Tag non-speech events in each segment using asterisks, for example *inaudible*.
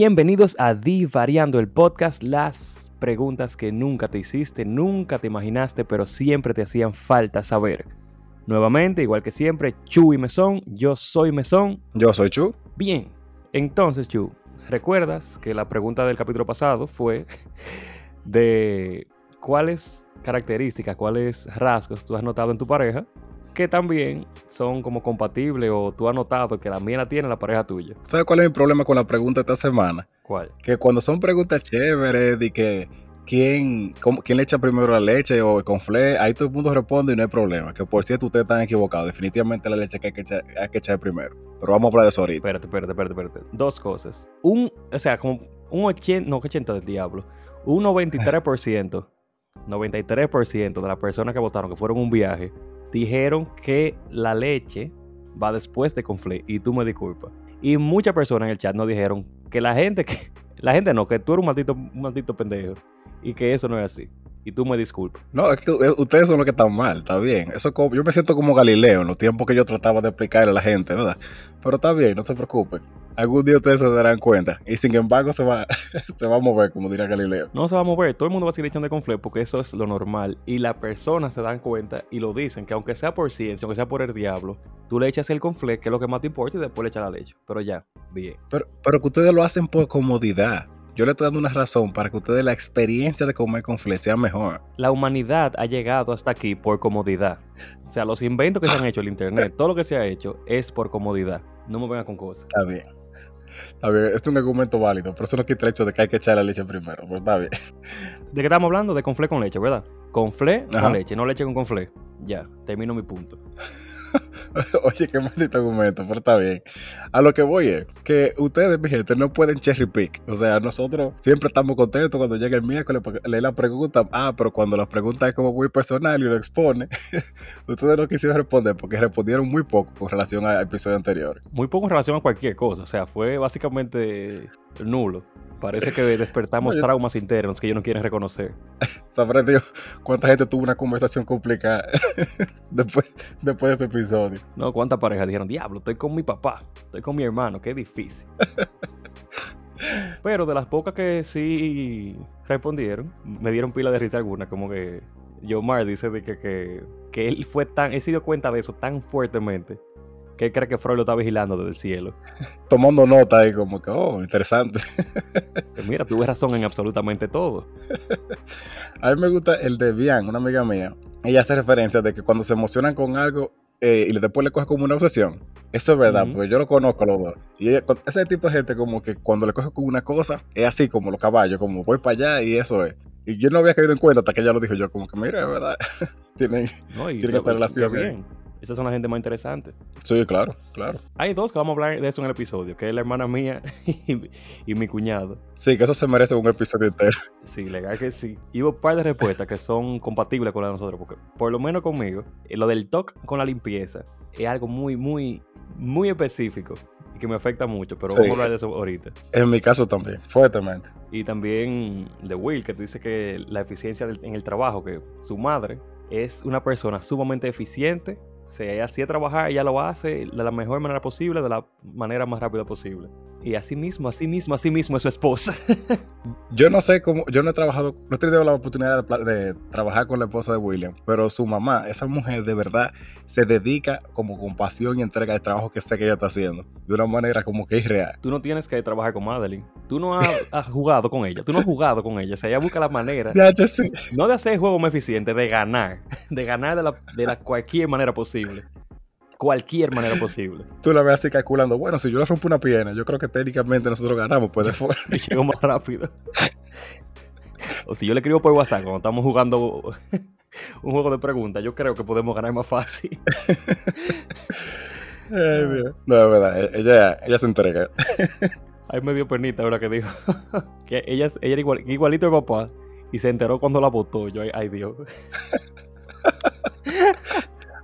Bienvenidos a Divariando el podcast, las preguntas que nunca te hiciste, nunca te imaginaste, pero siempre te hacían falta saber. Nuevamente, igual que siempre, Chu y Mesón, yo soy Mesón. Yo soy Chu. Bien, entonces Chu, ¿recuerdas que la pregunta del capítulo pasado fue *laughs* de cuáles características, cuáles rasgos tú has notado en tu pareja que también son como compatibles o tú has notado que la mía la tiene la pareja tuya. ¿Sabes cuál es mi problema con la pregunta esta semana? ¿Cuál? Que cuando son preguntas chéveres de que quién, quién le echa primero la leche o el conflé, ahí todo el mundo responde y no hay problema. Que por cierto ustedes están equivocados. Definitivamente la leche que hay que echar, hay que echar primero. Pero vamos a hablar de eso ahorita. Espérate, espérate, espérate, espérate. Dos cosas. Un, o sea, como un 80, no, 80 del diablo. Un 93%, 93% *laughs* de las personas que votaron que fueron un viaje dijeron que la leche va después de conflé y tú me disculpas. Y muchas personas en el chat nos dijeron que la gente que la gente no, que tú eres un maldito, un maldito pendejo y que eso no es así. Y tú me disculpas. No, es que ustedes son los que están mal, está bien. Eso yo me siento como Galileo en los tiempos que yo trataba de explicarle a la gente, ¿verdad? Pero está bien, no se preocupen algún día ustedes se darán cuenta. Y sin embargo, se va, *laughs* se va a mover, como diría Galileo. No se va a mover. Todo el mundo va a seguir echando de confle porque eso es lo normal. Y las personas se dan cuenta y lo dicen que aunque sea por ciencia, aunque sea por el diablo, tú le echas el confle, que es lo que más te importa, y después le echas la leche. Pero ya, bien. Pero, pero que ustedes lo hacen por comodidad. Yo le estoy dando una razón para que ustedes la experiencia de comer confle sea mejor. La humanidad ha llegado hasta aquí por comodidad. O sea, los inventos que se han hecho, el internet, *laughs* todo lo que se ha hecho es por comodidad. No me vengan con cosas. Está bien. Ver, este es un argumento válido, pero eso no quita el hecho de que hay que echar la leche primero, pero está bien. ¿De qué estamos hablando? De conflé con leche, ¿verdad? Conflé con leche, no leche con conflé. Ya, termino mi punto. *laughs* Oye, qué maldito argumento, pero está bien. A lo que voy es que ustedes, mi gente, no pueden cherry pick. O sea, nosotros siempre estamos contentos cuando llega el miércoles leer la pregunta. Ah, pero cuando la pregunta es como muy personal y lo expone, *laughs* ustedes no quisieron responder porque respondieron muy poco con relación al episodio anterior. Muy poco en relación a cualquier cosa. O sea, fue básicamente nulo. Parece que despertamos traumas internos que ellos no quieren reconocer. *laughs* Dios cuánta gente tuvo una conversación complicada *laughs* después, después de este episodio. No, cuántas parejas dijeron, diablo, estoy con mi papá, estoy con mi hermano, qué difícil. *laughs* Pero de las pocas que sí respondieron, me dieron pila de risa alguna, como que Yomar dice de que, que, que él fue tan, él se dio cuenta de eso tan fuertemente ¿Qué cree que Freud lo está vigilando desde el cielo? *laughs* Tomando nota ahí como que, oh, interesante. *laughs* Mira, tuve razón en absolutamente todo. *laughs* A mí me gusta el de Bian, una amiga mía. Ella hace referencia de que cuando se emocionan con algo eh, y después le coge como una obsesión. Eso es verdad, porque yo lo conozco los dos. Y ese tipo de gente como que cuando le coge con una cosa, es así como los caballos, como voy para allá y eso es. Y yo no había caído en cuenta hasta que ella lo dijo yo, como que mira, es verdad. tienen, tienen esa relación. Bien. Esas son las gente más interesantes. Sí, claro, claro. Hay dos que vamos a hablar de eso en el episodio, que es la hermana mía *laughs* y, mi cuñado. Sí, que eso se merece un episodio entero. Sí, legal que sí. Y hubo un par de respuestas que son compatibles con las de nosotros, porque por lo menos conmigo, eh, lo del TOC con la limpieza es algo muy, muy, muy específico y que me afecta mucho, pero vamos a hablar de eso ahorita. En mi caso también, fuertemente. Y también de Will, que dice que la eficiencia en el trabajo, que su madre es una persona sumamente eficiente si ella hacía trabajar, ella lo hace de la mejor manera posible, de la manera más rápida posible. Y así mismo, así mismo, así mismo es su esposa. *laughs* yo no sé cómo, yo no he trabajado, no he tenido la oportunidad de, trabajar con la esposa de William, pero su mamá, esa mujer de verdad, se dedica como con pasión y entrega el trabajo que sé que ella está haciendo, de una manera como que irreal. Tú no tienes que trabajar con Madeline. Tú no has, *laughs* jugado con ella, tú no has jugado con ella. O sea, ella busca la manera, no de hacer el juego más eficiente, de ganar, *laughs* de ganar de la, de la cualquier manera posible cualquier manera posible. *laughs* Tú la ves así calculando, bueno, si yo le rompo una pierna, yo creo que técnicamente nosotros ganamos, puede ser. *laughs* y llego más rápido. o si yo le escribo por WhatsApp cuando estamos jugando *laughs* un juego de preguntas, yo creo que podemos ganar más fácil. no, es verdad, e-, ella, ella se entrega. Ahí me dio pernita ahora que dijo que ella, ella era igual, igualito de papá y se enteró cuando la votó. Yo, ay Dios.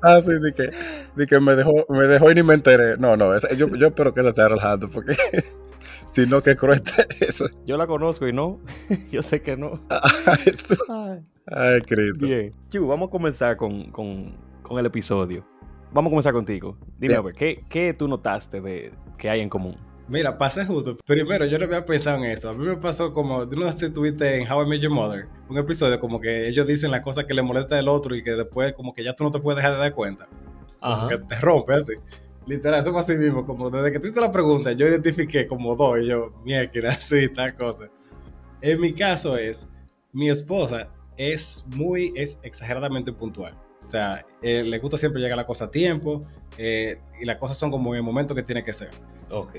Ah, sí, de que, de que me, dejó, me dejó y ni me enteré. No, no, yo, yo espero que esa sea relajando, porque *laughs* si no, qué cruel *laughs* eso. Yo la conozco y no. *laughs* yo sé que no. Ay, Ay Cristo. Bien. Chu, vamos a comenzar con, con, con, el episodio. Vamos a comenzar contigo. Dime, a ver, ¿qué, ¿qué tú notaste de que hay en común? Mira, pasé justo. Primero, yo no había pensado en eso. A mí me pasó como, tú no sé si tuviste en How I Met Your Mother, un episodio como que ellos dicen las cosas que le molesta del otro y que después como que ya tú no te puedes dejar de dar cuenta. Ajá. Que te rompe así. Literal, eso fue así mismo, como desde que tú hiciste la pregunta, yo identifiqué como dos y yo, mierda, *laughs* así, tal cosa. En mi caso es, mi esposa es muy, es exageradamente puntual. O sea, eh, le gusta siempre llegar la cosa a tiempo eh, y las cosas son como en el momento que tiene que ser.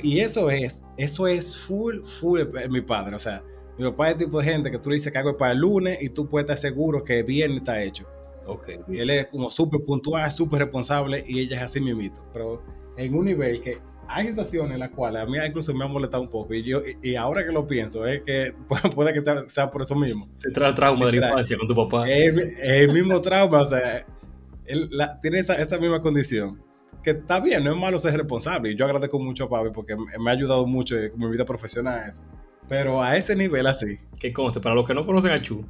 Y eso es, eso es full, full mi padre. O sea, mi papá es el tipo de gente que tú le dices que algo es para el lunes y tú puedes estar seguro que bien está hecho. Okay, Él es como súper puntual, súper responsable y ella es así mismito. Pero en un nivel que hay situaciones en las cuales a mí incluso me ha molestado un poco y yo y ahora que lo pienso es que *laughs* puede que sea, por eso mismo. Se trae trauma de la infancia con tu papá. Es, el mismo trauma, o sea, él tiene esa, esa misma condición que está bien, no es malo ser responsable. Y yo agradezco mucho a Papi porque me ha ayudado mucho en mi vida profesional a eso. Pero a ese nivel así. Que conste, para los que no conocen a Chu,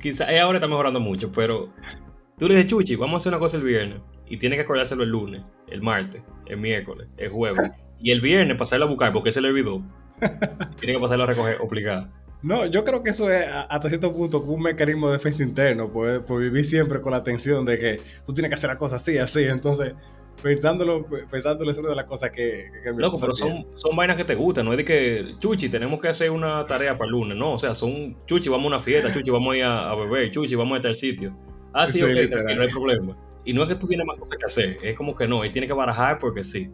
quizá ahora está mejorando mucho, pero tú le dices, Chuchi, vamos a hacer una cosa el viernes. Y tiene que acordárselo el lunes, el martes, el miércoles, el jueves. y el viernes pasarlo a buscar porque se le olvidó. *laughs* tiene que pasarlo a recoger obligado. No, yo creo que eso es hasta cierto punto un mecanismo de defensa interno, por, por vivir siempre con la tensión de que tú tienes que hacer la cosa así, así. Entonces, pensándolo, pensándolo es una de las cosas que, que me Loco, pero son, son, vainas que te gustan, no es de que, Chuchi, tenemos que hacer una tarea para el lunes, no, o sea, son, Chuchi, vamos a una fiesta, Chuchi, vamos a ir a, beber, Chuchi, vamos a estar al sitio. Ah, sí, ok, no hay problema. Y no es que tú tienes más cosas que hacer, es como que no, y tiene que barajar porque sí.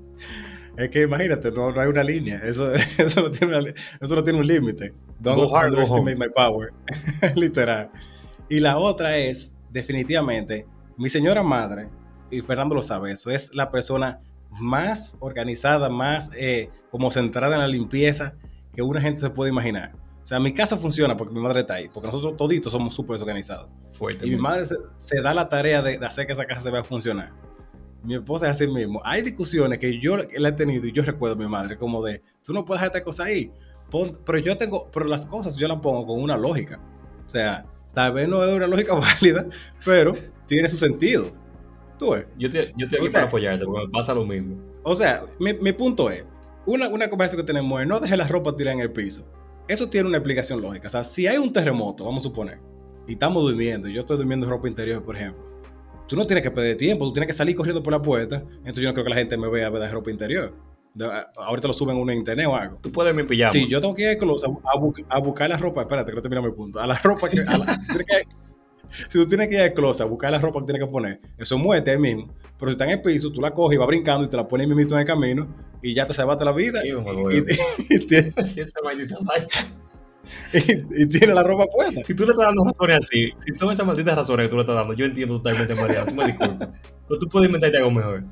Es que imagínate, no, no hay una línea, eso, *laughs* eso, no, tiene eso no tiene un límite. Don't underestimate my power, *laughs* literal. Y la otra es, definitivamente, mi señora madre y Fernando lo sabe, eso es la persona más organizada, más eh, como centrada en la limpieza que una gente se puede imaginar. O sea, mi casa funciona porque mi madre está ahí, porque nosotros toditos somos súper desorganizados. y mi madre se, da la tarea de, hacer que esa casa se vea funcionar. Mi esposa es así mismo. Hay discusiones que yo la he tenido y yo recuerdo a mi madre como de, tú no puedes dejar esta cosa ahí, pero yo tengo, pero las cosas yo las pongo con una lógica. O sea, tal vez no es una lógica *laughs* válida, pero tiene su sentido. Yo te, yo estoy aquí para apoyarte, porque me pasa lo mismo. O sea, mi, mi punto es, una, una conversación que tenemos es no dejes la ropa tirada en el piso. Eso tiene una explicación lógica. O sea, si hay un terremoto, vamos a suponer, y estamos durmiendo, y yo estoy durmiendo en ropa interior, por ejemplo, tú no tienes que perder tiempo, tú tienes que salir corriendo por la puerta, entonces yo no creo que la gente me vea ver ropa interior. ahorita lo suben uno en internet o algo. Tú puedes mi pijama. Sí, yo tengo que ir a, a, buscar la ropa. Espérate, que no termino mi punto. A la ropa que. A la, *laughs* si tú tienes que ir al closet a buscar la ropa que tienes que poner, eso muerte ahí mismo. Pero si está en el piso, tú la coges y vas brincando y te la pones mismo en el camino y ya te salvaste la vida. y, y, *laughs* *laughs* tiene la ropa puesta. Si tú le estás dando razones así, si son esas malditas razones que tú le estás dando, yo entiendo totalmente, María. Tú me disculpas. Pero tú puedes inventarte algo mejor.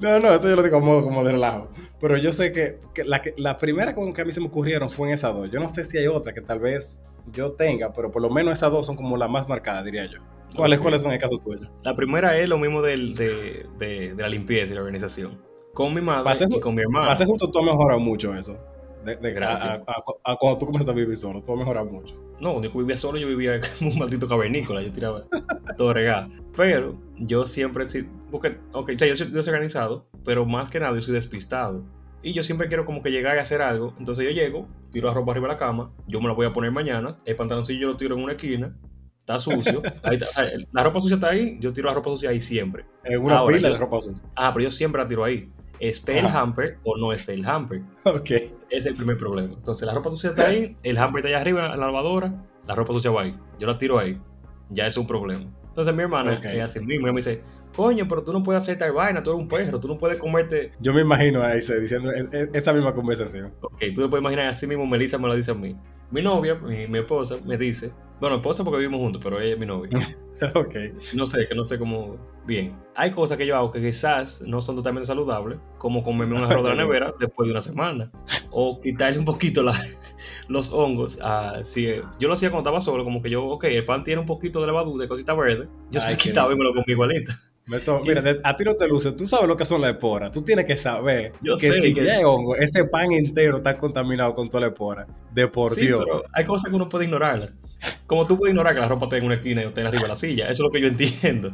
No, no, eso yo lo digo como, como de relajo. Pero yo sé que, que, la, que la primera que a mí se me ocurrieron fue en esas dos. Yo no sé si hay otra que tal vez yo tenga, pero por lo menos esas dos son como las más marcadas, diría yo. ¿Cuáles, ¿cuáles son el caso tuyo? La primera es lo mismo del, de, de, de, la limpieza y la organización. Con mi madre y con mi hermano. Pase justo tú has mejorado mucho eso. De, de Gracias. A, cuando tú comienzas a vivir solo, tú has mejorado mucho. No, cuando yo vivía solo, yo vivía *laughs* como un maldito cavernícola, yo tiraba todo regado. Pero yo siempre, sí, porque, ok, o sea, yo soy desorganizado, pero más que nada yo soy despistado. Y yo siempre quiero como que llegar y hacer algo. Entonces yo llego, tiro la ropa arriba de la cama, yo me la voy a poner mañana, el pantaloncillo yo lo tiro en una esquina, está sucio. la ropa sucia está ahí, yo tiro la ropa sucia ahí siempre. En una pila de ropa sucia. Ah, pero yo siempre la tiro ahí esté el hamper o no esté el hamper. Ok. Ese es el primer problema. Entonces la ropa sucia está ahí, el hamper está allá arriba en la lavadora, la ropa sucia va ahí. Yo la tiro ahí. Ya es un problema. Entonces mi hermana okay. es así mismo, ella me dice, coño, pero tú no puedes hacer tal vaina, tú eres un perro, tú no puedes comerte... Yo me imagino a ese diciendo e, e, esa misma conversación. Ok, tú te puedes imaginar así mismo, Melissa me lo dice a mí. Mi novia, mi, mi esposa, me dice, bueno, esposa porque vivimos juntos, pero ella es mi novia. *laughs* *laughs* ok. No sé, que no sé cómo. Bien. Hay cosas que yo hago que quizás no son totalmente saludables, como comerme un arroz de la *laughs* nevera después de una semana. O quitarle un poquito la, los hongos. A, si, yo lo hacía cuando estaba solo, como que yo, ok, el pan tiene un poquito de levadura, de cosita verde. Yo se quitaba y me lo comí igualito. mira, a ti no te luce, tú sabes lo que son las esporas. Tú tienes que saber Yo que sé si que- ya hay hongo, ese pan entero está contaminado con toda la espora. De por Sí, Dios. pero hay cosas que uno puede ignorarlas. Como tú puedes ignorar que la ropa esté en una esquina y esté arriba de la silla. Eso es lo que yo entiendo.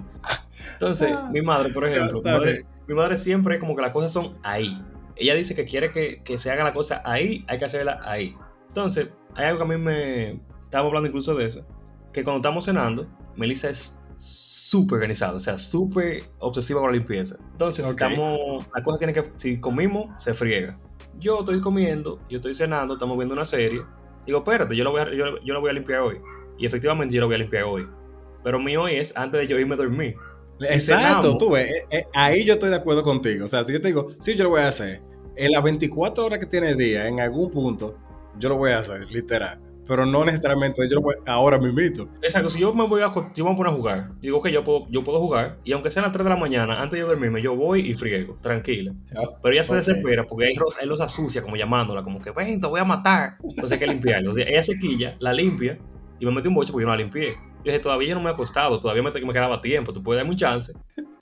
Entonces, Ah. mi madre, por ejemplo, mi Está madre, bien. mi madre siempre como que las cosas son ahí. Ella dice que quiere que, que se haga la cosa ahí, hay que hacerla ahí. Entonces, hay algo que a mí me... Estábamos hablando incluso de eso. Que cuando estamos cenando, Melissa es súper organizada, o sea, súper obsesiva con la limpieza. Entonces, si estamos... La cosa tiene que... Si comimos, se friega. Yo estoy comiendo, yo estoy cenando, estamos viendo una serie. Digo, espérate, yo lo voy a, yo, yo lo voy a limpiar hoy. Y efectivamente yo lo voy a limpiar hoy. Pero mi hoy es antes de yo irme a dormir. Si Exacto, cenamos- tú ves, eh, eh, ahí yo estoy de acuerdo contigo. O sea, si yo te digo, sí, yo lo voy a hacer, en las 24 horas que tiene el día, en algún punto, yo lo voy a hacer, literal. Pero no necesariamente yo voy ahora mismito. Exacto, si yo me voy a, yo me voy a poner a jugar, digo que yo puedo, yo puedo jugar, y aunque sean las 3 de la mañana, antes de yo dormirme, yo voy y friego, tranquila. Pero ella se desespera porque ahí ahí los asucia, como llamándola, como que, ven, te voy a matar. Entonces hay que limpiarlo. O sea, ella se quilla, la limpia, y me mete un boche porque yo no la limpié. Yo dije, todavía yo no me ha costado, todavía me, me quedaba tiempo, tú puedes darme un chance.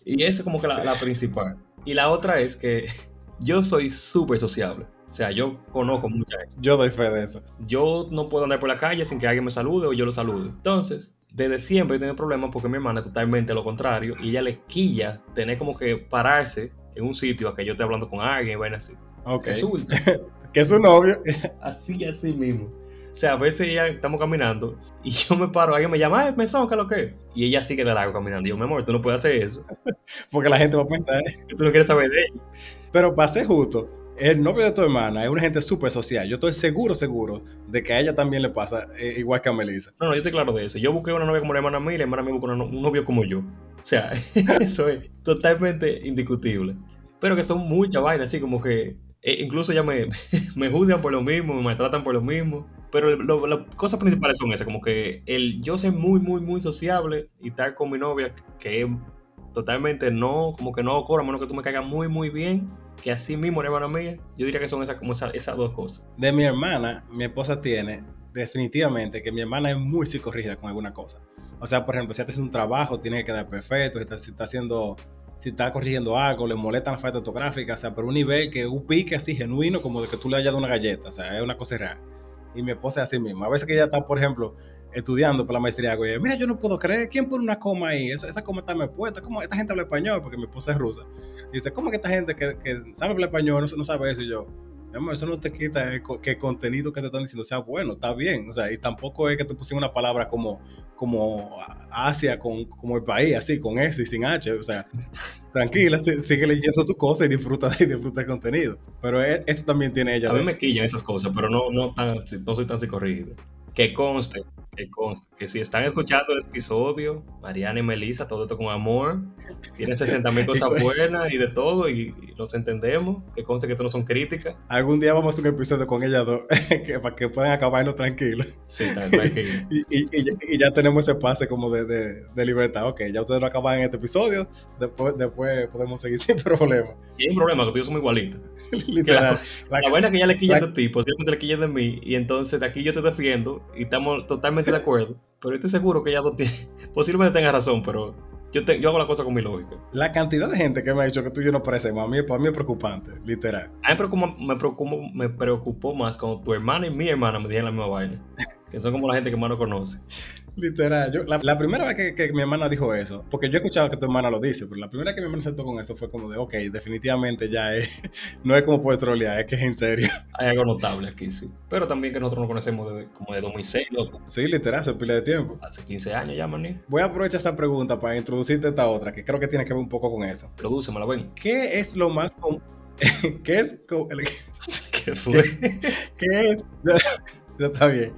Y esa es como que la, la principal. Y la otra es que *laughs* yo soy súper sociable. O sea, yo conozco mucha gente. Yo doy fe de eso. Yo no puedo andar por la calle sin que alguien me salude o yo lo salude. Entonces, desde siempre he tenido problemas porque mi hermana es totalmente lo contrario y ella le quilla tener como que pararse en un sitio a que yo esté hablando con alguien y vaina así. Ok. Resulta, *laughs* Que es su novio. así, así mismo. O sea, a veces ella estamos caminando y *laughs* yo me paro, alguien me llama, ay, mesón, ¿qué es lo que? es?". Y ella sigue de largo caminando. Y yo, mi amor, tú no puedes hacer eso. *laughs* Porque la gente va a pensar. Tú no quieres saber de ella. Pero para ser justo, el novio de tu hermana es una gente súper social. Yo estoy seguro, seguro de que a ella también le pasa eh, igual que a Melissa. No, no, yo estoy claro de eso. Yo busqué una novia como la hermana mía y la hermana mía buscó un novio como yo. O sea, *laughs* eso es totalmente indiscutible. Pero que son muchas vainas, así como que eh, incluso ya me, *laughs* me juzgan por lo mismo, me maltratan por lo mismo. Pero las cosas principales son esas, como que el yo ser muy, muy, muy sociable y estar con mi novia, que es totalmente no, como que no ocurre, a menos que tú me caigas muy, muy bien, que así mismo la hermana mía, yo diría que son esas, como esas, esas dos cosas. De mi hermana, mi esposa tiene definitivamente que mi hermana es muy psicorrígida con alguna cosa. O sea, por ejemplo, si haciendo un trabajo, tiene que quedar perfecto. Si está, si está haciendo, si está corrigiendo algo, le molestan las faltas ortográficas, o sea, pero un nivel que un pique así genuino, como de que tú le hayas dado una galleta, o sea, es una cosa real. Y mi esposa es así misma. A veces que ella está, por ejemplo, estudiando para la maestría, algo, y ella, mira, yo no puedo creer, ¿quién pone una coma ahí? Esa, esa coma está me puesta, ¿cómo esta gente habla español? Porque mi esposa es rusa. Y dice, ¿cómo que esta gente que, que sabe hablar español no, no sabe eso? Y yo, eso no te quita el que el contenido que te están diciendo sea bueno, está bien. O sea, y tampoco es que te pusieron una palabra como, como Asia, con, como el país, así, con S y sin H. O sea, tranquila, si- sigue leyendo tu cosa y disfruta, y disfruta el contenido. Pero e- eso también tiene ella. A mí me quillan esas cosas, pero no, no, tan, no soy tan psicorrígido. Que conste, que conste, que si están escuchando el episodio, Mariana y Melissa, todo esto con amor, tienen 60 mil *laughs* cosas buenas y de todo, y, y los entendemos, que conste que esto no son críticas. Algún día vamos a hacer un episodio con ellas dos, *laughs* que, para que puedan acabarnos tranquilos. Sí, tranquilo. *laughs* Y, y- y ya- tenemos ese pase como de, de- de libertad. Ok, ya ustedes lo acaban en este episodio, después, después podemos seguir sin problema. Y hay un problema, que tú y yo somos igualitos. Literal. La, La- vaina es que ya le quillan la- de ti, posiblemente le quillan de mí, y entonces de aquí yo te defiendo, y estamos totalmente de acuerdo, pero estoy seguro que ella no tiene, *laughs* posiblemente tenga razón, pero yo, te- yo hago la cosa con mi lógica. La cantidad de gente que me ha dicho que tú y yo no parecemos, a mí, para mí es preocupante, literal. A mí me preocupó, me, preocupó, me preocupó más cuando tu hermana y mi hermana me dijeron la misma vaina. Que son como la gente que más no conoce. Literal. Yo, la, la primera vez que, que mi hermana dijo eso, porque yo he escuchado que tu hermana lo dice, pero la primera vez que mi hermana saltó con eso fue como de, ok, definitivamente ya es, *laughs* no es como puede trolear, es que es en serio. Hay algo notable aquí, sí. Pero también que nosotros nos conocemos como de 2006, loco. Sí, literal, hace pila de tiempo. Hace 15 años ya, maní. Voy a aprovechar esa pregunta para introducirte esta otra, que creo que tiene que ver un poco con eso. Produce, la ven. ¿Qué es lo más común? *laughs* ¿Qué es? *laughs* ¿Qué fue? ¿Qué es? Está bien.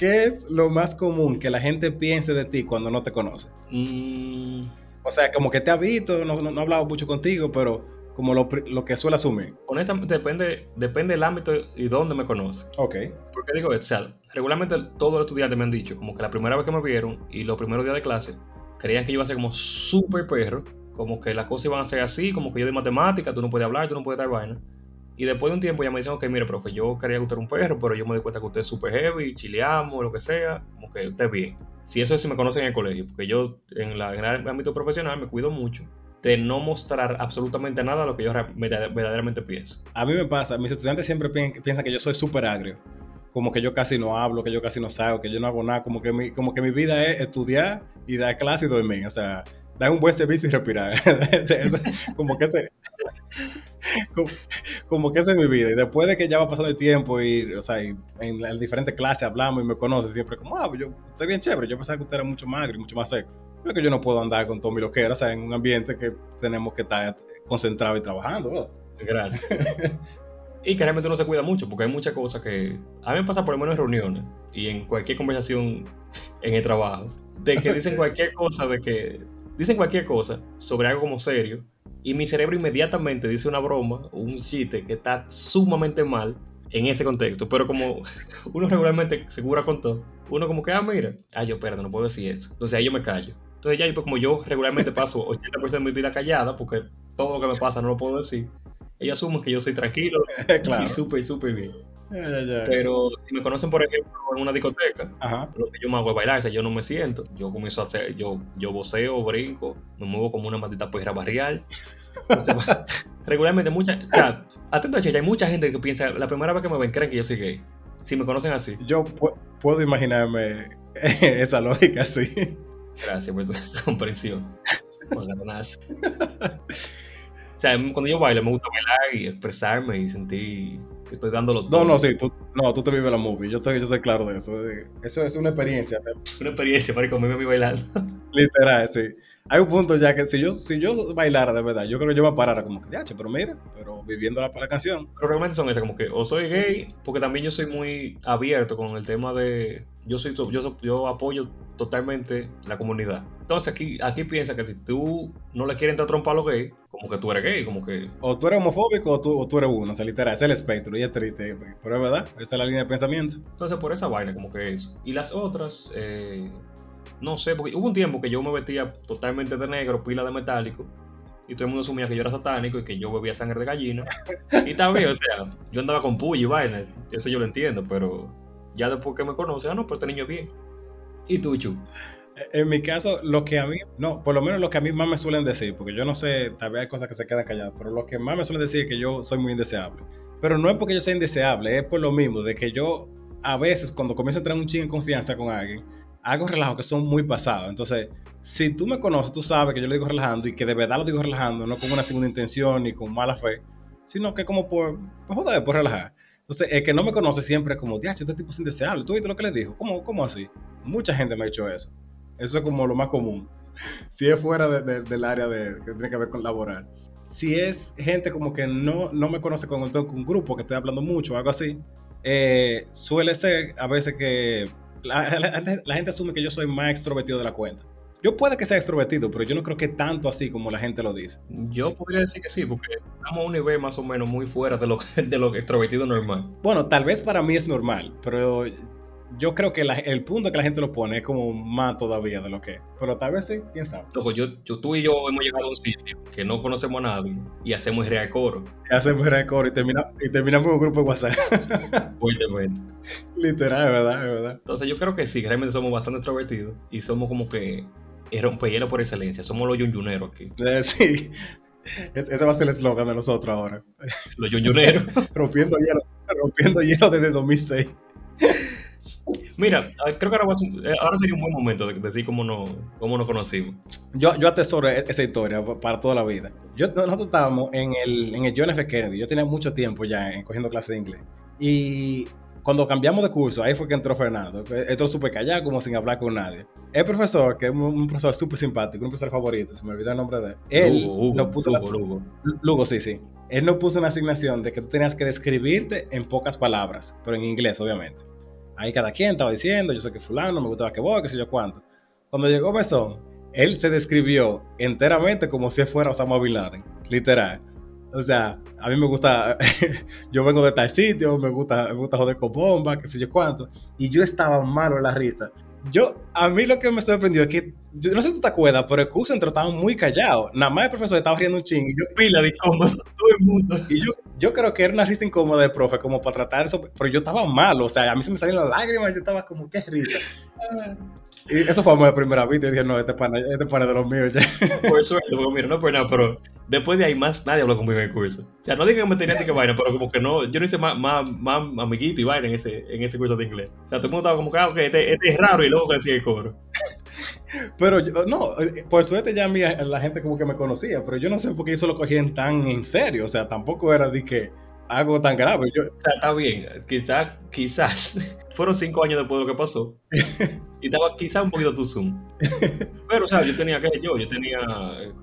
¿Qué es lo más común que la gente piense de ti cuando no te conoce? Mm, O sea, como que te ha visto, no, no, no ha hablado mucho contigo, pero como lo, lo que suele asumir. honestamente, depende, depende del ámbito y dónde me conoce. Ok. Porque digo, o sea, regularmente todos los estudiantes me han dicho, como que la primera vez que me vieron y los primeros días de clase, creían que yo iba a ser como súper perro, como que las cosas iban a ser así, como que yo de matemática, tú no puedes hablar, tú no puedes dar vaina. Y después de un tiempo ya me dicen, ok, mire, profe, yo quería que usted era un perro, pero yo me di cuenta que usted es súper heavy, chileamos, lo que sea, como que usted es bien. Si eso es si me conocen en el colegio, porque yo en, la, en el ámbito profesional me cuido mucho de no mostrar absolutamente nada de lo que yo verdaderamente pienso. A mí me pasa, mis estudiantes siempre piensan que yo soy súper agrio. Como que yo casi no hablo, que yo casi no salgo, que yo no hago nada. Como que mi, como que mi vida es estudiar y dar clase y dormir. O sea, dar un buen servicio y respirar. *laughs* como que ese, como, que esa es mi vida. Y después de que ya va pasando el tiempo y, o sea, en las diferentes clases hablamos y me conoce siempre como, ah, yo estoy bien chévere. Yo pensaba que usted era mucho más agrio, mucho más seco. Pero que yo no puedo andar con todo mi loquera, o sea, en un ambiente que tenemos que estar concentrados y trabajando. Gracias. *laughs* y que realmente uno se cuida mucho, porque hay muchas cosas que a mí me pasa por lo menos en reuniones y en cualquier conversación en el trabajo, de que dicen cualquier cosa, de que dicen cualquier cosa sobre algo como serio y mi cerebro inmediatamente dice una broma, un chiste que está sumamente mal en ese contexto. Pero como *laughs* uno regularmente se cura con todo, uno como que, ah, mira, ah, yo perdón, no puedo decir eso. Entonces ahí yo me callo. Entonces ya, pues, como yo regularmente paso 80% de mi vida callada, porque todo lo que me pasa no lo puedo decir, ellos asumen que yo soy tranquilo *laughs* y súper, súper bien. Pero si me conocen, por ejemplo, en una discoteca, lo que yo me hago es bailar, o sea, yo no me siento. Yo comienzo a hacer, yo, yo voceo, brinco, me muevo como una maldita perra barrial. *laughs* regularmente, mucha, o sea, atento a Checha, hay mucha gente que piensa, la primera vez que me ven, creen que yo soy gay. Si me conocen así. Yo puedo imaginarme *laughs* esa lógica, sí. Gracias por tu comprensión. Por sea, cuando yo bailo me gusta bailar y expresarme y sentir que estoy dando los No, no, sí, tú, no, tú te vives la movie, yo estoy, yo estoy claro de eso. Eso es una experiencia. Una experiencia, para comerme mi bailando. Literal, sí. Hay un punto ya que si yo, si yo bailara de verdad, yo creo que yo me parara como que, ya, pero mira, pero viviendo la, la canción. Pero realmente son esas, como que o soy gay, porque también yo soy muy abierto con el tema de yo soy yo, yo apoyo totalmente la comunidad. Entonces aquí, aquí piensa que si tú no le quieres entrar trompa a los gays, como que tú eres gay, como que... O tú eres homofóbico o tú, o tú eres uno, o sea, literal, es el espectro y es triste, pero es verdad, esa es la línea de pensamiento. Entonces por esa vaina, como que eso. Y las otras, eh, no sé, porque hubo un tiempo que yo me vestía totalmente de negro, pila de metálico, y todo el mundo asumía que yo era satánico y que yo bebía sangre de gallina. *laughs* Y también, o sea, yo andaba con puy y vaina, eso yo lo entiendo, pero ya después que me conoce, ah, no, pero este niño es bien. ¿Y tú, Chu? En mi caso, lo que a mí, no, por lo menos lo que a mí más me suelen decir, porque yo no sé, tal vez hay cosas que se quedan calladas, pero lo que más me suelen decir es que yo soy muy indeseable. Pero no es porque yo sea indeseable, es por lo mismo, de que yo a veces cuando comienzo a entrar un ching en confianza con alguien, hago relajos que son muy pasados. Entonces, si tú me conoces, tú sabes que yo lo digo relajando y que de verdad lo digo relajando, no con una segunda intención ni con mala fe, sino que como por, por joder, por relajar. Entonces, el que no me conoce siempre es como, diache, este tipo es indeseable. ¿Tú viste lo que le dijo? ¿Cómo, ¿Cómo así? Mucha gente me ha dicho eso. Eso es como lo más común. *laughs* Si es fuera del área de, que tiene que ver con laboral. Si es gente como que no, no me conoce con, un grupo que estoy hablando mucho o algo así, eh, suele ser a veces que la, la, gente asume que yo soy más extrovertido de la cuenta. Yo puede que sea extrovertido, pero yo no creo que tanto así como la gente lo dice. Yo podría decir que sí, porque estamos a un nivel más o menos muy fuera de lo, *laughs* de lo extrovertido normal. Bueno, tal vez para mí es normal, pero yo creo que el punto que la gente lo pone es como más todavía de lo que es. Pero tal vez sí, quién sabe. yo, yo, tú y yo hemos llegado a un sitio que no conocemos a nadie y hacemos real coro. Y hacemos real coro y, termina, y terminamos en un grupo de WhatsApp. *laughs* Literal, es verdad, es verdad. Entonces yo creo que sí, realmente somos bastante extrovertidos y somos como que es rompehielo por excelencia. Somos los yunyuneros aquí. Eh, sí. ese va a ser el eslogan de nosotros ahora. Los yunyuneros. *laughs* rompiendo hielo, rompiendo hielo desde 2006. Mira, creo que ahora, eh, ahora, sería un buen momento de decir cómo, no, cómo nos conocimos. Yo, yo atesoro e-, esa historia para toda la vida. Yo, nosotros estábamos en el, en el John F. Kennedy. Yo tenía mucho tiempo ya en, cogiendo clases de inglés. Y cuando cambiamos de curso, ahí fue que entró Fernando. Entró súper callado, como sin hablar con nadie. El profesor, que es un, profesor súper simpático, un profesor favorito, se me olvidó el nombre de él. Él Lugo, nos puso. Lugo, Lugo. Lugo, sí, sí. Él nos puso una asignación de que tú tenías que describirte en pocas palabras, pero en inglés, obviamente. Ahí cada quien estaba diciendo, yo sé que fulano, me gustaba que vos, qué sé yo cuánto. Cuando llegó Besón, él se describió enteramente como si fuera Osama Bin Laden, literal. O sea, a mí me gusta, *laughs* yo vengo de tal sitio, me gusta, me gusta joder con bombas, qué sé yo cuánto. Y yo estaba malo en la risa. Yo, a mí lo que me sorprendió es que, yo no sé si tú te acuerdas, pero el curso entró estaba muy callado. Nada más el profesor estaba riendo un ching y yo pila de incómodo *laughs* todo el mundo. Y yo, yo creo que era una risa incómoda del profe, como para tratar eso, pero yo estaba malo, o sea, a mí se me salían las lágrimas, yo estaba como, qué risa. Y eso fue la primera vez. Y dije, no, este pana, este pana de los míos ya. *laughs* Por suerte, porque mira, no por nada, pero después de ahí más nadie habló conmigo en el curso. O sea, no digan que me tenía que vaina, pero como que no, yo no hice más, más, más amiguito y vaina en ese, en ese curso de inglés. O sea, todo el mundo estaba como que, ah, ok, este, este es raro y luego crecía el coro. *laughs* Pero yo, no, por suerte ya mí, la gente como que me conocía, pero yo no sé por qué eso lo cogían tan en serio. O sea, tampoco era de que algo tan grave. Yo... O sea, está bien, quizás, quizás, *laughs* fueron cinco años después de lo que pasó. Y estaba quizás un poquito tu zoom. *laughs* Pero, o sea, yo tenía, que yo? Yo tenía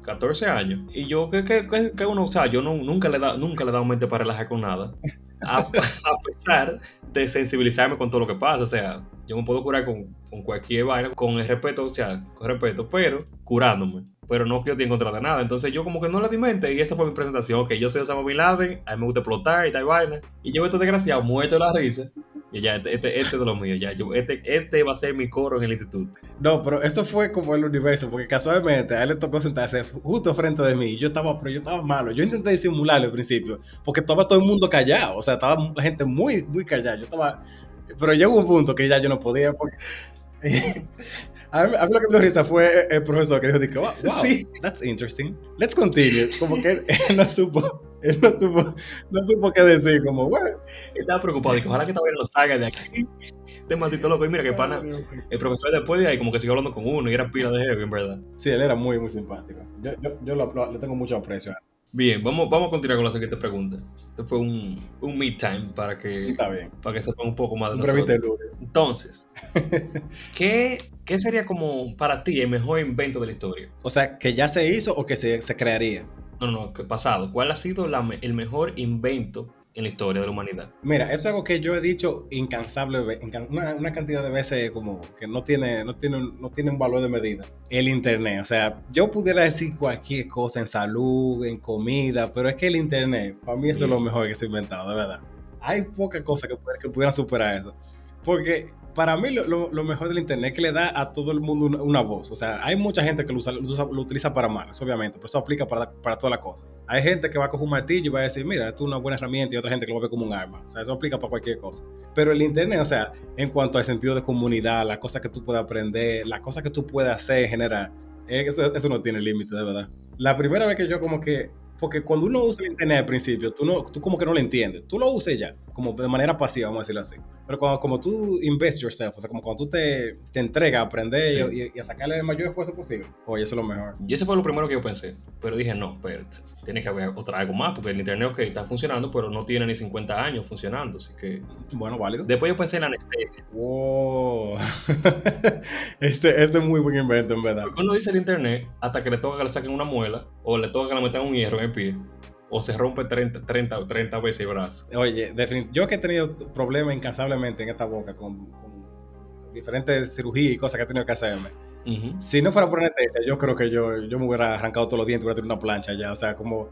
14 años. Y yo, ¿qué, qué, qué, uno? O sea, yo no, nunca, le da, nunca le he dado mente para relajar con nada. A, *laughs* a, pesar de sensibilizarme con todo lo que pasa. O sea, yo me puedo curar con, con cualquier vaina, con el respeto, o sea, con respeto, pero curándome pero no que yo tenga contra de nada. Entonces yo como que no le di mente y esa fue mi presentación. Ok, yo soy Osama Bin Laden, a mí me gusta explotar y tal vaina. Y yo estoy desgraciado, muerto de la risa. Y ya, este, este, este, de los míos, ya, yo, este, este va a ser mi coro en el instituto. No, pero eso fue como el universo, porque casualmente a él le tocó sentarse justo frente de mí. Yo estaba, pero yo estaba malo. Yo intenté disimularlo al principio, porque estaba todo el mundo callado. O sea, estaba la gente muy, muy callada. Yo estaba. Pero llegó un punto que ya yo no podía, porque. *laughs* A mí, lo que me dio risa fue el profesor que dijo, wow, *laughs* wow that's interesting. Let's continue. Como que él, *laughs* no supo, *laughs* él no supo, no supo qué decir, como, bueno. Estaba preocupado, dijo, ojalá que todavía no salga de aquí. De maldito loco. Y mira que pana, el profesor después de ahí como que siguió hablando con uno y era pila de jefe, en verdad. Sí, él era muy, muy simpático. Yo, yo, yo le tengo mucho aprecio a él. Bien, vamos, vamos a continuar con la siguiente pregunta. Esto fue un, un meet time para que, Está bien. para que sepan un poco más de nosotros. Entonces, *laughs* ¿qué, ¿qué sería como para ti el mejor invento de la historia? O sea, ¿que ya se hizo o que se, se crearía? No, no, que pasado. ¿Cuál ha sido la, el mejor invento en la historia de la humanidad. Mira, eso es algo que yo he dicho incansable, una, una, cantidad de veces como que no tiene, no, tiene, no tiene un valor de medida. El Internet, o sea, yo pudiera decir cualquier cosa en salud, en comida, pero es que el Internet, para mí eso es lo mejor que se ha inventado, de verdad. Hay pocas cosas que, que pudieran superar eso. Porque para mí lo, mejor del Internet es que le da a todo el mundo una, voz. O sea, hay mucha gente que lo, usa, lo, utiliza para mal, obviamente, pero eso aplica para, para todas las cosas. Hay gente que va a coger un martillo y va a decir, mira, esto es una buena herramienta, y otra gente que lo ve como un arma. O sea, eso aplica para cualquier cosa. Pero el Internet, o sea, en cuanto al sentido de comunidad, las cosas que tú puedes aprender, las cosas que tú puedes hacer en general, eso no tiene límite, de verdad. La primera vez que yo como que porque cuando uno usa el internet al principio, tú, no, tú como que no lo entiendes. Tú lo usas ya, como de manera pasiva, vamos a decirlo así. Pero cuando como tú invest yourself, o sea, como cuando tú te, te entregas a aprender y, a sacarle el mayor esfuerzo posible, oye, eso es lo mejor. Y ese fue lo primero que yo pensé. Pero dije, no, pero tiene que haber otra algo más, porque el internet, ok, está funcionando, pero no tiene ni 50 años funcionando, así que... Bueno, válido. Después yo pensé en la anestesia. Wow. *laughs* este, este es muy buen invento, en verdad. Porque uno dice el internet hasta que le toca que le saquen una muela o le toca que le metan un hierro en pie o se rompe 30, 30 o 30 veces el brazo. Oye, yo que he tenido problemas incansablemente en esta boca con, diferentes cirugías y cosas que he tenido que hacerme. Si no fuera por anestesia, yo creo que yo, yo me hubiera arrancado todos los dientes, hubiera tenido una plancha ya, o sea, como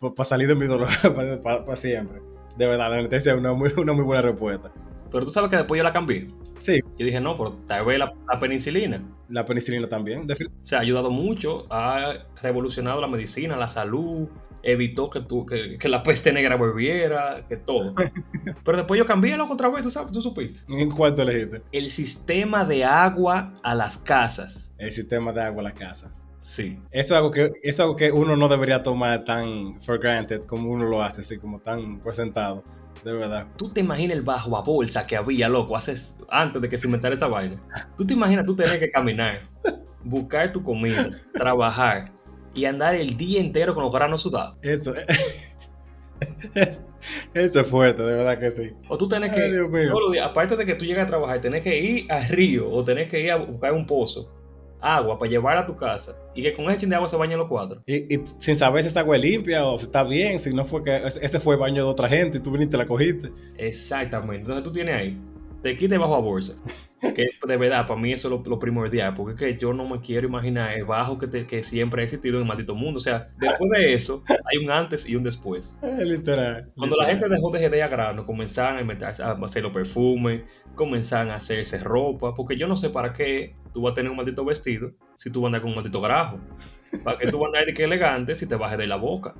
para salir de mi dolor *laughs* para siempre. De verdad, la anestesia es una muy, una muy buena respuesta. Pero tú sabes que después yo la cambié. Sí. Yo dije, no, pero tal vez la, penicilina. La penicilina también. Se ha ayudado mucho, ha revolucionado la medicina, la salud, evitó que, tú, que, que, la peste negra volviera, que todo. *laughs* Pero después yo cambié la otra vez, ¿tú sabes? ¿Tú supiste? ¿En cuánto elegiste? El sistema de agua a las casas. El sistema de agua a las casas. Sí. Eso es algo que, eso es algo que uno no debería tomar tan for granted como uno lo hace, así como tan por sentado. De verdad. Tú te imaginas el bajo a bolsa que había, loco, haces, antes de que se inventara esa vaina. Tú te imaginas tú tener que caminar, buscar tu comida, trabajar, y andar el día entero con los granos sudados. Eso. *laughs* Eso es fuerte, de verdad que sí. O tú tenés que, aparte de que tú llegas a trabajar, tenés que ir al río o tenés que ir a buscar un pozo, agua para llevar a tu casa y que con ese chin de agua se bañen los cuatro. Y, sin saber si esa agua es limpia o si está bien, si no fue que ese fue el baño de otra gente y tú viniste y la cogiste. Exactamente. Entonces tú tienes ahí te quite bajo a bolsa. *laughs* Que de verdad, para mí eso es lo, primordial, porque es que yo no me quiero imaginar el bajo que, que siempre ha existido en el maldito mundo. O sea, después de eso, hay un antes y un después. *laughs* literal. Cuando la gente dejó de GD a grano, comenzaban a, a hacer los perfumes, comenzaban a hacerse ropa, porque yo no sé para qué tú vas a tener un maldito vestido si tú vas a andar con un maldito grajo. Para que tú ir que elegante si te bajes de la boca.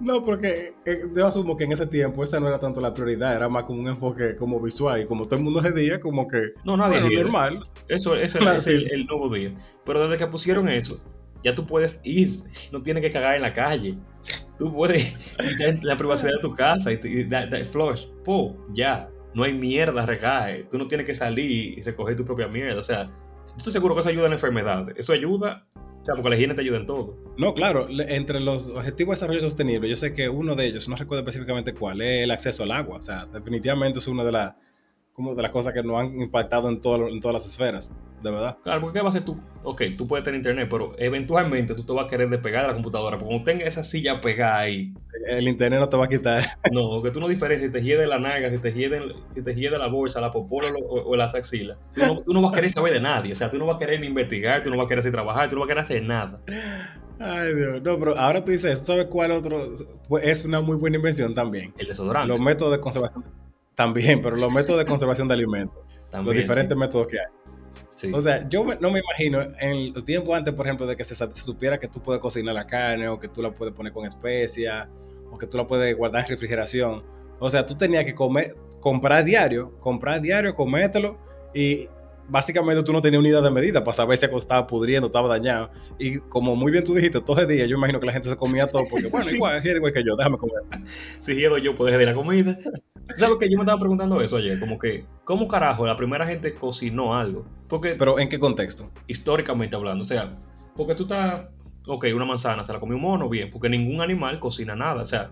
No, porque eh, yo asumo que en ese tiempo esa no era tanto la prioridad, era más como un enfoque como visual. Y como todo el mundo se día, como que. No, nadie bueno, normal. Eso, eso *laughs* es el, el, nuevo día. Pero desde que pusieron eso, ya tú puedes ir. No tienes que cagar en la calle. Tú puedes *laughs* ir en la privacidad de tu casa y, y da, flush. Po, ya. No hay mierda recae. Tú no tienes que salir y recoger tu propia mierda. O sea, yo estoy seguro que eso ayuda en la enfermedad. Eso ayuda o sea, porque la higiene te ayuda en todo. No, claro, entre los objetivos de desarrollo sostenible, yo sé que uno de ellos, no recuerdo específicamente cuál, es el acceso al agua. O sea, definitivamente es una de las como de las cosas que nos han impactado en, todo, en todas las esferas, de verdad. Claro, porque ¿qué va a hacer tú? Ok, tú puedes tener internet, pero eventualmente tú te vas a querer despegar de la computadora, porque cuando tengas esa silla pegada ahí... El internet no te va a quitar. *laughs* No, que tú no diferencias si te hiede la naga, si te hiede, si te hiede la bolsa, la popola o, o las axilas. Tú no, tú no vas a querer saber de nadie, o sea, tú no vas a querer ni investigar, tú no vas a querer hacer trabajar, tú no vas a querer hacer nada. Ay, Dios. No, pero ahora tú dices, ¿sabes cuál otro? Pues es una muy buena invención también. El desodorante. Los métodos de conservación también, pero los métodos de conservación de alimentos. los diferentes métodos que hay. O sea, yo no me imagino en el tiempo antes, por ejemplo, de que se, supiera que tú puedes cocinar la carne o que tú la puedes poner con especias o que tú la puedes guardar en refrigeración. O sea, tú tenías que comer, comprar diario, comprar diario, comértelo y básicamente tú no tenías unidad de medida para saber si estaba pudriendo, estaba dañado. Y como muy bien tú dijiste, todo el día yo imagino que la gente se comía todo porque, bueno, igual, igual que yo, déjame comer. Si quiero yo, puedes de la comida. *laughs* ¿Sabes que Yo me estaba preguntando eso ayer, como que, ¿cómo carajo la primera gente cocinó algo? Porque, ¿Pero en qué contexto? Históricamente hablando, o sea, porque tú estás, ok, una manzana, se la comió un mono, bien, porque ningún animal cocina nada, o sea,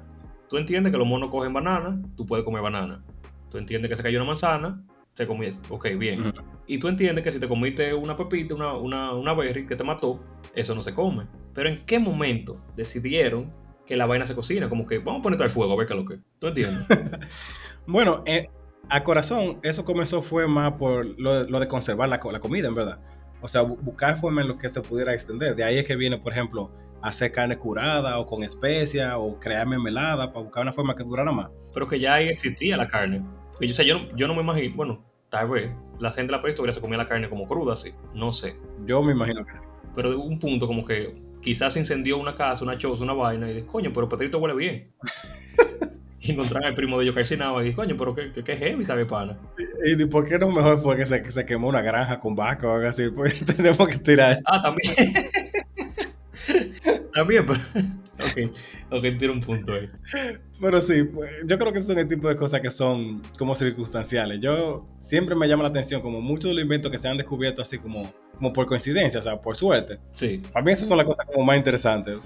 tú entiendes que los monos cogen banana, tú puedes comer banana. Tú entiendes que se cayó una manzana, te comiste, ok, bien. Y tú entiendes que si te comiste una pepita, una, una, una berry que te mató, eso no se come. Pero ¿en qué momento decidieron que la vaina se cocina? Como que vamos a poner al fuego a ver qué es lo que. ¿Tú entiendes? *laughs* bueno, eh, a corazón, eso comenzó fue más por lo, de conservar la, la, comida, en verdad. O sea, buscar formas en lo que se pudiera extender. De ahí es que viene, por ejemplo, hacer carne curada o con especia o crear mermelada para buscar una forma que durara más. Pero que ya ahí existía la carne. O sea, yo, yo no me imagino, bueno, tal vez la gente de la prehistoria se comía la carne como cruda, sí, no sé. Yo me imagino que sí. Pero de un punto como que quizás se incendió una casa, una choza, una vaina, y dices, coño, pero Pedrito huele bien. *laughs* y encontraron al primo de ellos calcinado y dije, coño, pero qué, qué, heavy sabe pana. ¿Y, por qué no mejor fue que se, que se quemó una granja con vaca o algo así? *laughs* Pues tenemos que tirar. Ah, también. *laughs* también, pero... ok, ok, tiene un punto ahí. Pero sí, pues, yo creo que son el tipo de cosas que son como circunstanciales. Yo siempre me llama la atención como muchos de los inventos que se han descubierto así como, como por coincidencia, o sea, por suerte. Sí. Para mí esas son las cosas como más interesantes.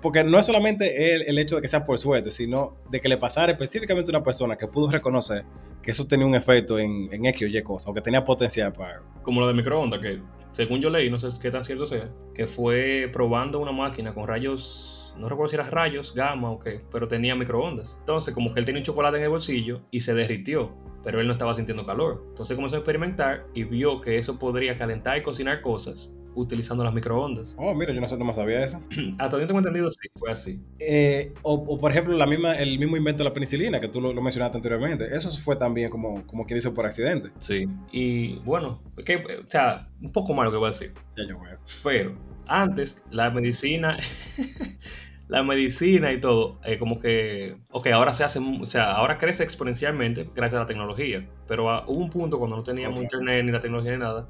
Porque no es solamente el, el, hecho de que sea por suerte, sino de que le pasara específicamente a una persona que pudo reconocer que eso tenía un efecto en, en X o Y cosas, o que tenía potencial para... Como lo de microondas, que según yo leí, no sé qué tan cierto sea, que fue probando una máquina con rayos no recuerdo si era rayos, gamma o qué, pero tenía microondas. Entonces, como que él tenía un chocolate en el bolsillo y se derritió, pero él no estaba sintiendo calor. Entonces comenzó a experimentar y vio que eso podría calentar y cocinar cosas utilizando las microondas. Oh, mira, yo no, sé, no más sabía eso. *clears throat* Hasta donde tengo entendido, sí, fue así. Eh, o, por ejemplo, la misma, el mismo invento de la penicilina, que tú lo, mencionaste anteriormente. Eso fue también como, como quien dice por accidente. Sí. Y bueno, que, o sea, un poco malo que voy a decir. Ya yo veo. Pero antes, la medicina *laughs* la medicina y todo, eh, como que, ok, ahora se hace, o sea, ahora crece exponencialmente gracias a la tecnología, pero hubo un punto cuando no teníamos internet ni la tecnología ni nada,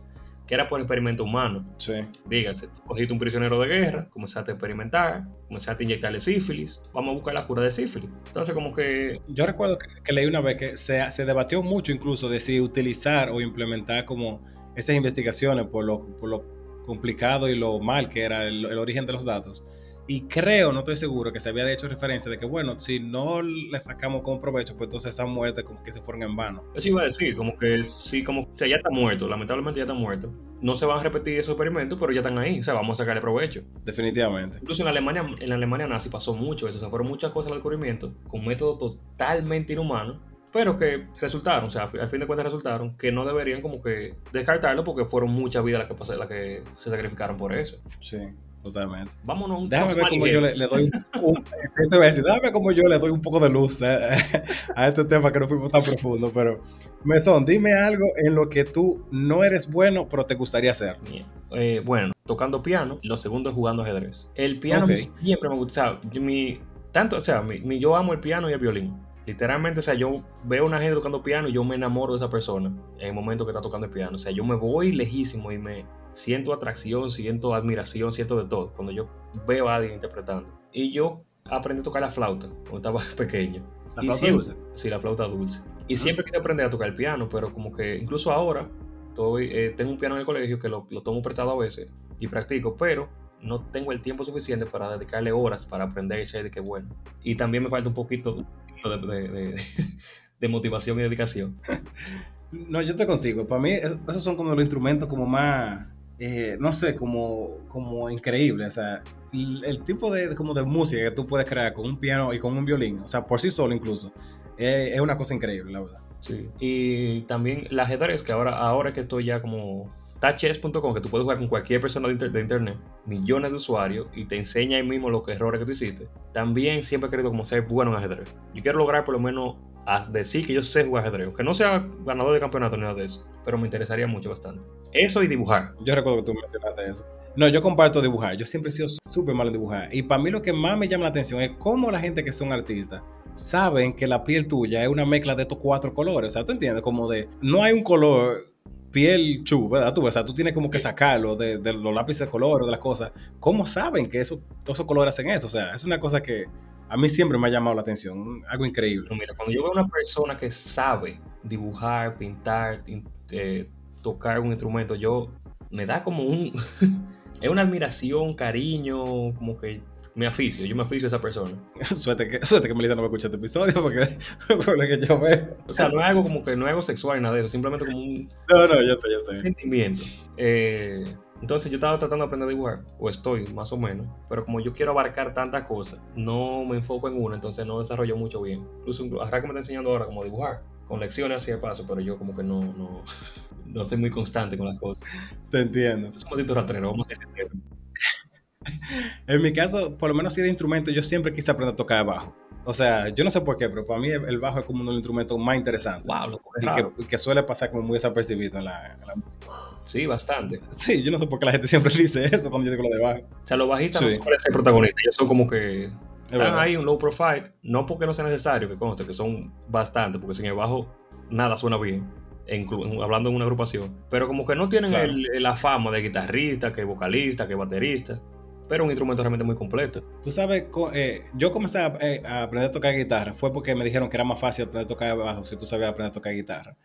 que era por experimento humano. Sí. Dígase, cogiste un prisionero de guerra, comenzaste a experimentar, comenzaste a inyectarle sífilis, vamos a buscar la cura de sífilis. Entonces, como que... Yo recuerdo que, leí una vez que se, se, debatió mucho incluso de si utilizar o implementar como esas investigaciones por lo, por lo complicado y lo mal que era el origen de los datos y creo, no estoy seguro, que se había hecho referencia de que, bueno, si no le sacamos como provecho, pues entonces esa muerte como que se fueron en vano. Eso iba a decir, como que sí, como, o sea, ya está muerto, lamentablemente ya está muerto. No se van a repetir esos experimentos, pero ya están ahí, o sea, vamos a sacarle provecho. Definitivamente. Incluso en Alemania, en la Alemania nazi pasó mucho eso, o sea, fueron muchas cosas al descubrimiento con métodos totalmente inhumanos pero que resultaron, o sea, al fin de cuentas resultaron que no deberían como que descartarlo porque fueron muchas vidas las que, las que se sacrificaron por eso. Sí. Totalmente. Vámonos un Déjame ver cómo yo le, doy un, *laughs* déjame cómo yo le doy un poco de luz *laughs* a, este tema que no fuimos tan profundo, pero Mesón, dime algo en lo que tú no eres bueno, pero te gustaría hacer. Eh, bueno, tocando piano, lo segundo es jugando ajedrez. El piano siempre me gusta, mi, tanto, o sea, mi, yo amo el piano y el violín. Literalmente, o sea, yo veo a una gente tocando piano y yo me enamoro de esa persona en el momento que está tocando el piano. O sea, yo me voy lejísimo y me, siento atracción, siento admiración, siento de todo cuando yo veo a alguien interpretando. Y yo aprendí a tocar la flauta cuando estaba *laughs* pequeño. ¿La flauta dulce? Sí, la flauta dulce. Y siempre quise aprender a tocar el piano, pero como que incluso ahora estoy, eh, tengo un piano en el colegio que lo, tomo prestado a veces y practico, pero no tengo el tiempo suficiente para dedicarle horas para aprender y ser de qué bueno. Y también me falta un poquito de, de motivación y dedicación. *laughs* No, yo estoy contigo. Para mí, esos son como los instrumentos como más eh, no sé, como, como increíble. O sea, el, tipo de, como de música que tú puedes crear con un piano y con un violín, o sea, por sí solo incluso, es una cosa increíble, la verdad. Sí. Y también las ajedrez, que ahora, ahora que estoy ya como touchess.com, que tú puedes jugar con cualquier persona de, internet, millones de usuarios, y te enseña ahí mismo los errores que tú hiciste. También siempre he querido como ser bueno en ajedrez. Yo quiero lograr por lo menos decir que yo sé jugar ajedrez, que no sea ganador de campeonato ni nada de eso, pero me interesaría mucho bastante. Eso y dibujar. Yo recuerdo que tú mencionaste eso. No, yo comparto dibujar. Yo siempre he sido súper malo en dibujar. Y para mí lo que más me llama la atención es cómo la gente que son artistas saben que la piel tuya es una mezcla de estos cuatro colores. O sea, tú entiendes, como de, no hay un color piel chu, ¿verdad? Tú, o sea, tú tienes como que sacarlo de, los lápices de color o de las cosas. ¿Cómo saben que eso, todos esos colores hacen eso? O sea, es una cosa que a mí siempre me ha llamado la atención, algo increíble. mira, cuando yo veo a una persona que sabe dibujar, pintar, eh, tocar un instrumento, yo me da como un... *laughs* es una admiración, cariño, como que me aficio, yo me aficio a esa persona. *laughs* suerte que, suerte que Melissa no me escucha este episodio porque *laughs* por lo que yo veo. O sea, no es algo como que no es algo sexual ni nada de eso, simplemente como un... No, no, yo sé, yo sé. Sentimiento. Eh, entonces yo estaba tratando de aprender a dibujar, o estoy más o menos, pero como yo quiero abarcar tantas cosas, no me enfoco en una, entonces no desarrollo mucho bien. Incluso ahora que me está enseñando ahora cómo dibujar, con lecciones así de paso, pero yo como que no, no, *laughs* no soy muy constante con las cosas. Te entiendo. Somos rastrero, vamos a *laughs* En mi caso, por lo menos si de instrumento, yo siempre quise aprender a tocar bajo. O sea, yo no sé por qué, pero para mí el bajo es como uno de los instrumentos más interesantes. Wow, y que, suele pasar como muy desapercibido en la, música. Sí, bastante. Sí, yo no sé por qué la gente siempre *laughs* dice eso cuando yo digo lo de bajo. O sea, los bajistas no suelen ser protagonistas, ellos son como que están ahí un low profile, no porque no sea necesario, que conste que son bastante, porque sin el bajo nada suena bien, hablando en una agrupación, pero como que no tienen la fama de guitarrista, que vocalista, que baterista pero un instrumento realmente muy completo. Tú sabes, eh, yo comencé eh, a, aprender a tocar guitarra, fue porque me dijeron que era más fácil aprender a tocar bajo si tú sabías aprender a tocar guitarra.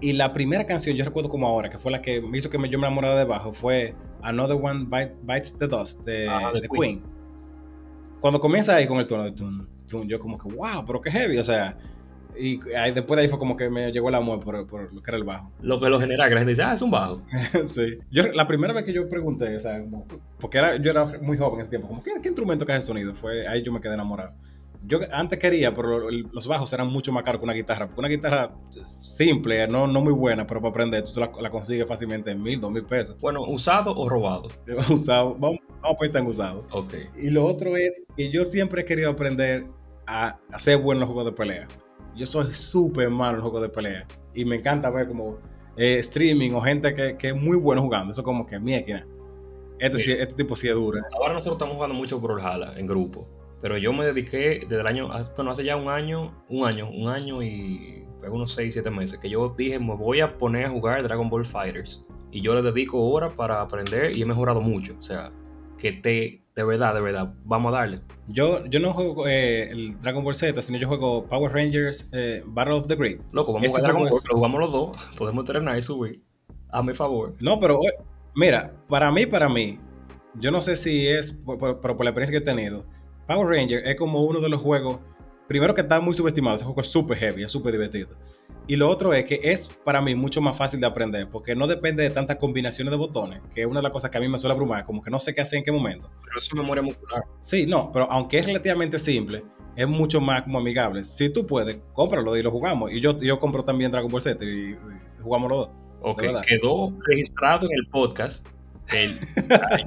Y la primera canción, yo recuerdo como ahora, que fue la que me hizo que me, yo me enamorara de bajo, fue Another One Bites the Dust de, Queen. Cuando comienza ahí con el tono de tun, yo como que, wow, pero qué heavy, o sea, y después de ahí fue como que me llegó el amor por, por lo que era el bajo. Lo que lo genera, que la gente dice, ah, es un bajo. *laughs* sí. Yo, la primera vez que yo pregunté, o sea, porque era, yo era muy joven en ese tiempo, como, ¿qué, qué instrumento que hace sonido? Fue ahí yo me quedé enamorado. Yo antes quería, pero los bajos eran mucho más caros que una guitarra. Porque una guitarra simple, no, no muy buena, pero para aprender, tú la, la consigues fácilmente en mil, dos mil pesos. Bueno, ¿usado o robado? *laughs* usado. Vamos, a pensar en usado. Ok. Y lo otro es que yo siempre he querido aprender a hacer buenos juegos de pelea yo soy súper malo en el juego de pelea. Y me encanta ver como eh, streaming o gente que, que, es muy bueno jugando. Eso como que mierda. Este, este tipo sí es duro. Ahora nosotros estamos jugando mucho Jala en grupo. Pero yo me dediqué desde el año, bueno, hace ya un año, un año, un año y unos 6, 7 meses, que yo dije, me voy a poner a jugar Dragon Ball Fighters. Y yo le dedico horas para aprender y he mejorado mucho. O sea, que te, de verdad, de verdad, vamos a darle. Yo, yo no juego eh, el Dragon Ball Z, sino yo juego Power Rangers eh, Battle of the Grid. Loco, vamos a jugar Dragon Ball, lo jugamos los dos, *laughs* podemos entrenar y subir. A mi favor. No, pero mira, para mí, para mí, yo no sé si es por, por la experiencia que he tenido, Power Rangers es como uno de los juegos, primero que está muy subestimado, ese juego es súper heavy, es súper divertido. Y lo otro es que es para mí mucho más fácil de aprender, porque no depende de tantas combinaciones de botones, que es una de las cosas que a mí me suele abrumar, como que no sé qué hacer en qué momento. Pero eso es memoria muscular. Sí, no, pero aunque es relativamente simple, es mucho más como amigable. Si tú puedes, cómpralo y lo jugamos. Y yo, yo compro también Dragon Ball Z y, jugamos los dos. Ok, quedó registrado en el podcast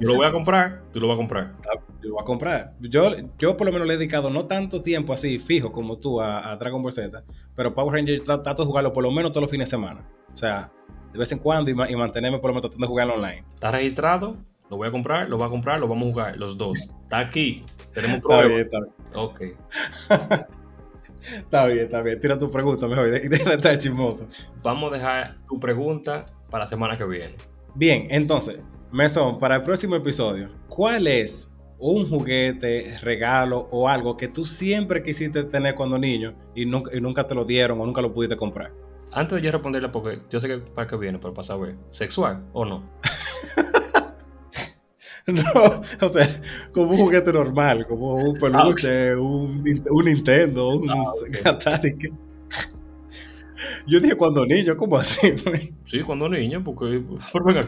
yo lo voy a comprar, tú lo vas a comprar. Ah, yo lo voy a comprar. Yo, yo por lo menos le he dedicado no tanto tiempo así fijo como tú a, Dragon Ball Z, pero Power Rangers trato de jugarlo por lo menos todos los fines de semana. O sea, de vez en cuando y, mantenerme por lo menos tratando de jugarlo online. ¿Está registrado? Lo voy a comprar, lo voy a comprar, lo vamos a jugar, los dos. Está aquí. Tenemos problema. Está bien, está bien. Ok. *laughs* está bien, está bien. Tira tu pregunta mejor. Deja de *laughs* estar chismoso. Vamos a dejar tu pregunta para la semana que viene. Bien, entonces, Mesón, para el próximo episodio, ¿cuál es un juguete, regalo o algo que tú siempre quisiste tener cuando niño y nunca, y nunca te lo dieron o nunca lo pudiste comprar? Antes de yo responderle, porque yo sé que para que viene, pero para saber, ¿sexual o no? *laughs* no, o sea, como un juguete normal, como un peluche, ah, un, Nintendo, un ah, Atari. Yo dije cuando niño, ¿cómo así? sí, cuando niño, porque... Por venga.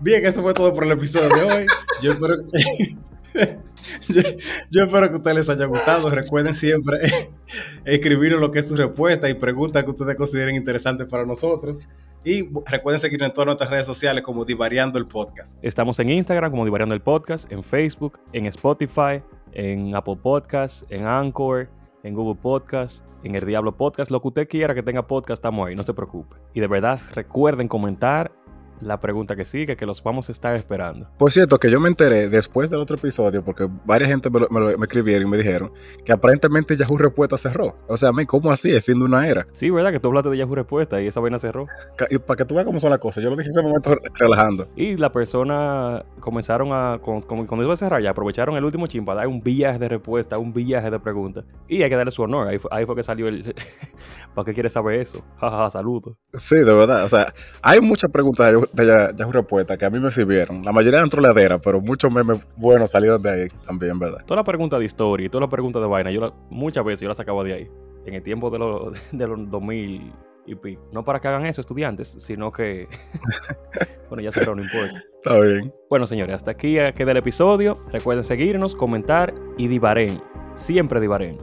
Bien, eso fue todo por el episodio de hoy. Yo espero que... *laughs* yo, espero que a ustedes les haya gustado. Recuerden siempre *laughs* escribirnos lo que es su respuesta y preguntas que ustedes consideren interesantes para nosotros. Y recuerden seguirnos en todas nuestras redes sociales como Divariando el Podcast. Estamos en Instagram como Divariando el Podcast, en Facebook, en Spotify, en Apple Podcasts, en Anchor, en Google Podcast, en el Diablo Podcast. Lo que usted quiera que tenga podcast, estamos ahí, no se preocupe. Y de verdad, recuerden comentar la pregunta que sigue, que los vamos a estar esperando. Por cierto, que yo me enteré después del otro episodio, porque varias gente me, me, escribieron y me dijeron que aparentemente Yahoo Respuesta cerró. O sea, ¿cómo así? Es fin de una era. Sí, ¿verdad? Que tú hablaste de Yahoo Respuesta y esa vaina cerró. Y para que tú veas cómo son las cosas, yo lo dije en ese momento relajando. Y la persona comenzaron a, cuando iba a cerrar ya, aprovecharon el último chim para dar un viaje de respuesta, un viaje de preguntas. Y hay que darle su honor. Ahí, ahí fue que salió el... *laughs* ¿Para qué quieres saber eso? Jajaja, saludos. Sí, de verdad. O sea, hay muchas preguntas de Yahoo Respuesta que a mí me sirvieron. La mayoría eran troleaderas, pero muchos memes buenos salieron de ahí también, ¿verdad? Toda la pregunta de historia y toda la pregunta de vaina, yo muchas veces yo las sacaba de ahí. En el tiempo de los, *laughs* de los 2000 y pico. No para que hagan eso estudiantes, sino que... *laughs* bueno, ya cerró, no importa. Está bien. Bueno, señores, hasta aquí queda el episodio. Recuerden seguirnos, comentar y divaren. Siempre divaren.